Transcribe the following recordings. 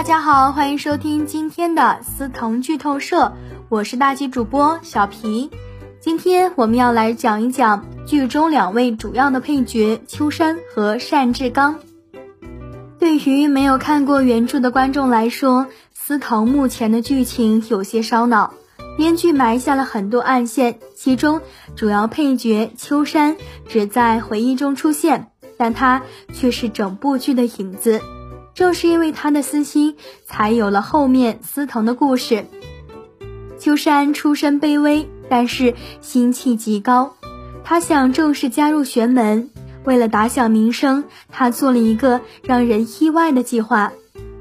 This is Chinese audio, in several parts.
大家好，欢迎收听今天的思腾剧透社，我是大吉主播小皮。今天我们要来讲一讲剧中两位主要的配角秋山和单志刚。对于没有看过原著的观众来说，司藤目前的剧情有些烧脑，编剧埋下了很多暗线，其中主要配角秋山只在回忆中出现，但他却是整部剧的影子。正是因为他的私心，才有了后面司藤的故事。秋山出身卑微，但是心气极高。他想正式加入玄门，为了打响名声，他做了一个让人意外的计划，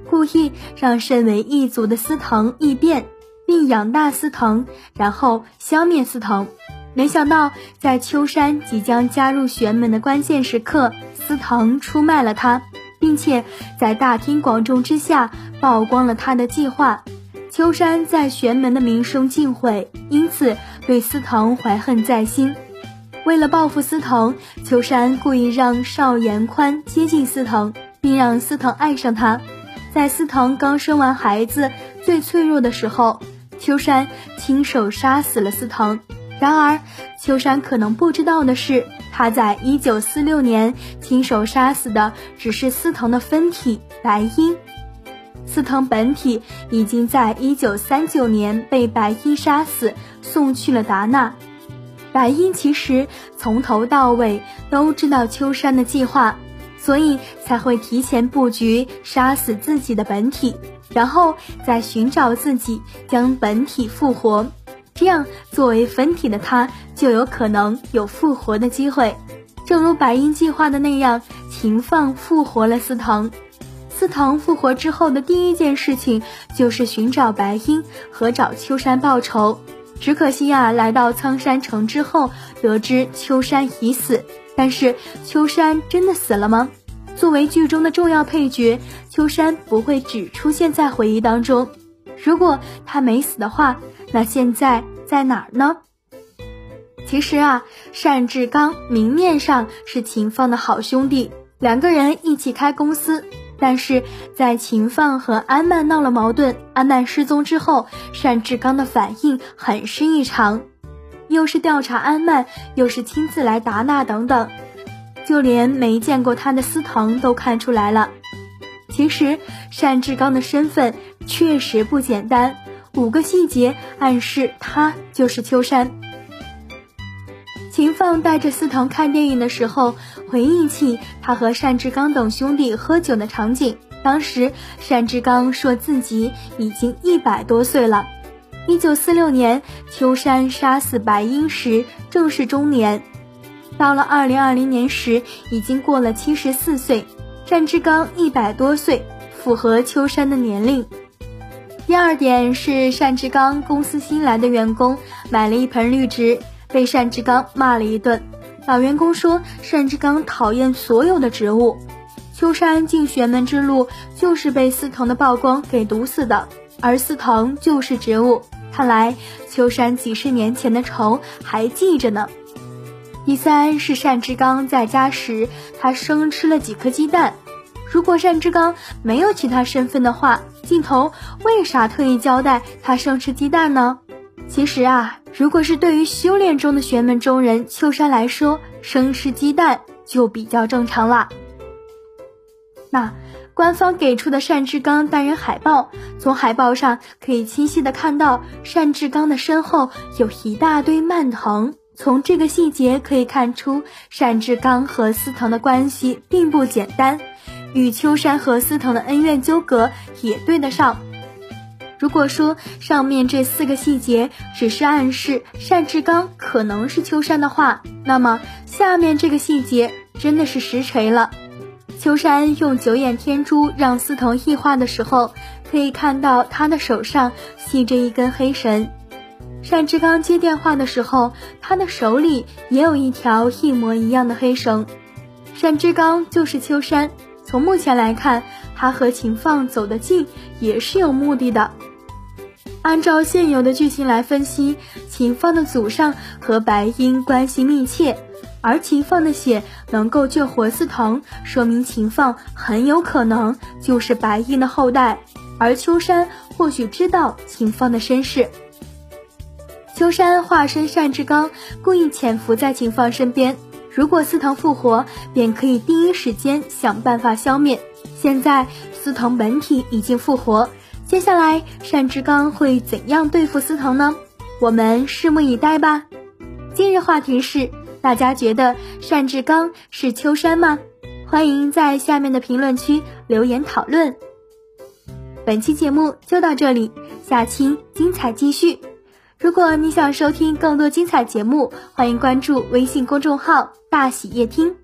故意让身为一族的司藤异变，并养大司藤，然后消灭司藤。没想到，在秋山即将加入玄门的关键时刻，司藤出卖了他。并且在大庭广众之下曝光了他的计划，秋山在玄门的名声尽毁，因此对司藤怀恨在心。为了报复司藤，秋山故意让邵延宽接近司藤，并让司藤爱上他。在司藤刚生完孩子最脆弱的时候，秋山亲手杀死了司藤。然而，秋山可能不知道的是。他在一九四六年亲手杀死的只是司藤的分体白鹰，司藤本体已经在一九三九年被白鹰杀死，送去了达纳。白鹰其实从头到尾都知道秋山的计划，所以才会提前布局杀死自己的本体，然后再寻找自己将本体复活。这样，作为分体的他就有可能有复活的机会，正如白鹰计划的那样，秦放复活了司藤。司藤复活之后的第一件事情就是寻找白鹰和找秋山报仇。只可惜啊，来到苍山城之后，得知秋山已死。但是秋山真的死了吗？作为剧中的重要配角，秋山不会只出现在回忆当中。如果他没死的话，那现在在哪儿呢？其实啊，单志刚明面上是秦放的好兄弟，两个人一起开公司。但是在秦放和安曼闹了矛盾，安曼失踪之后，单志刚的反应很是异常，又是调查安曼，又是亲自来达纳等等，就连没见过他的司藤都看出来了。其实单志刚的身份确实不简单。五个细节暗示他就是秋山。秦放带着司藤看电影的时候，回忆起他和单志刚等兄弟喝酒的场景。当时单志刚说自己已经一百多岁了。一九四六年，秋山杀死白英时正是中年，到了二零二零年时已经过了七十四岁。单志刚一百多岁，符合秋山的年龄。第二点是单志刚公司新来的员工买了一盆绿植，被单志刚骂了一顿。老员工说单志刚讨厌所有的植物。秋山进玄门之路就是被司藤的曝光给毒死的，而司藤就是植物。看来秋山几十年前的仇还记着呢。第三是单志刚在家时，他生吃了几颗鸡蛋。如果单志刚没有其他身份的话，镜头为啥特意交代他生吃鸡蛋呢？其实啊，如果是对于修炼中的玄门中人秋山来说，生吃鸡蛋就比较正常啦。那官方给出的单志刚单人海报，从海报上可以清晰的看到单志刚的身后有一大堆蔓藤，从这个细节可以看出单志刚和司藤的关系并不简单。与秋山和司藤的恩怨纠葛也对得上。如果说上面这四个细节只是暗示单志刚可能是秋山的话，那么下面这个细节真的是实锤了。秋山用九眼天珠让司藤异化的时候，可以看到他的手上系着一根黑绳。单志刚接电话的时候，他的手里也有一条一模一样的黑绳。单志刚就是秋山。从目前来看，他和秦放走得近也是有目的的。按照现有的剧情来分析，秦放的祖上和白鹰关系密切，而秦放的血能够救活司藤，说明秦放很有可能就是白鹰的后代。而秋山或许知道秦放的身世。秋山化身单志刚，故意潜伏在秦放身边。如果司藤复活，便可以第一时间想办法消灭。现在司藤本体已经复活，接下来单志刚会怎样对付司藤呢？我们拭目以待吧。今日话题是：大家觉得单志刚是秋山吗？欢迎在下面的评论区留言讨论。本期节目就到这里，下期精彩继续。如果你想收听更多精彩节目，欢迎关注微信公众号“大喜夜听”。